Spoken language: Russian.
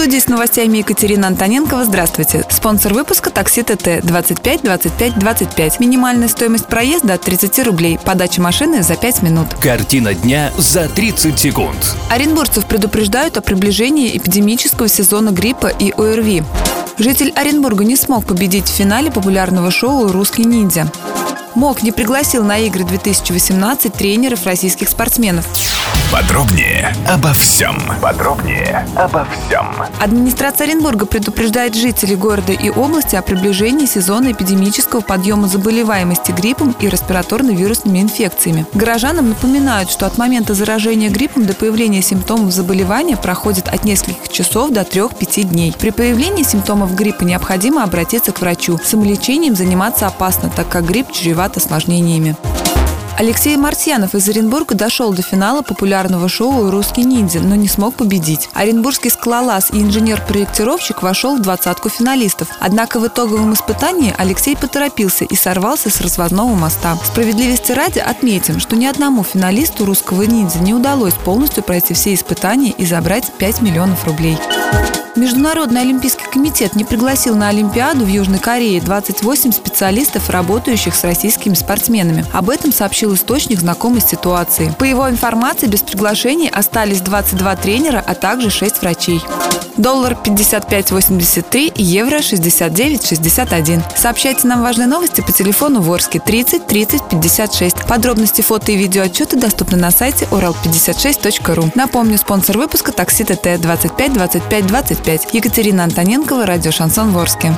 Студии с новостями Екатерина Антоненкова. Здравствуйте. Спонсор выпуска «Такси ТТ» 25 25 25. Минимальная стоимость проезда от 30 рублей. Подача машины за 5 минут. Картина дня за 30 секунд. Оренбургцев предупреждают о приближении эпидемического сезона гриппа и ОРВИ. Житель Оренбурга не смог победить в финале популярного шоу «Русский ниндзя». МОК не пригласил на игры 2018 тренеров российских спортсменов. Подробнее обо всем. Подробнее обо всем. Администрация Оренбурга предупреждает жителей города и области о приближении сезона эпидемического подъема заболеваемости гриппом и респираторно-вирусными инфекциями. Горожанам напоминают, что от момента заражения гриппом до появления симптомов заболевания проходит от нескольких часов до 3-5 дней. При появлении симптомов гриппа необходимо обратиться к врачу. Самолечением заниматься опасно, так как грипп чреват осложнениями. Алексей Мартьянов из Оренбурга дошел до финала популярного шоу «Русский ниндзя», но не смог победить. Оренбургский скалолаз и инженер-проектировщик вошел в двадцатку финалистов. Однако в итоговом испытании Алексей поторопился и сорвался с разводного моста. Справедливости ради отметим, что ни одному финалисту «Русского ниндзя» не удалось полностью пройти все испытания и забрать 5 миллионов рублей. Международный олимпийский комитет не пригласил на Олимпиаду в Южной Корее 28 специалистов, работающих с российскими спортсменами. Об этом сообщил источник знакомой с ситуацией. По его информации, без приглашений остались 22 тренера, а также 6 врачей. Доллар 55.83, евро 69.61. Сообщайте нам важные новости по телефону Ворске 30 30 56. Подробности фото и видео отчеты доступны на сайте урал56.ру. Напомню, спонсор выпуска такси ТТ 25 25 25. Екатерина Антоненкова, радио Шансон Ворске.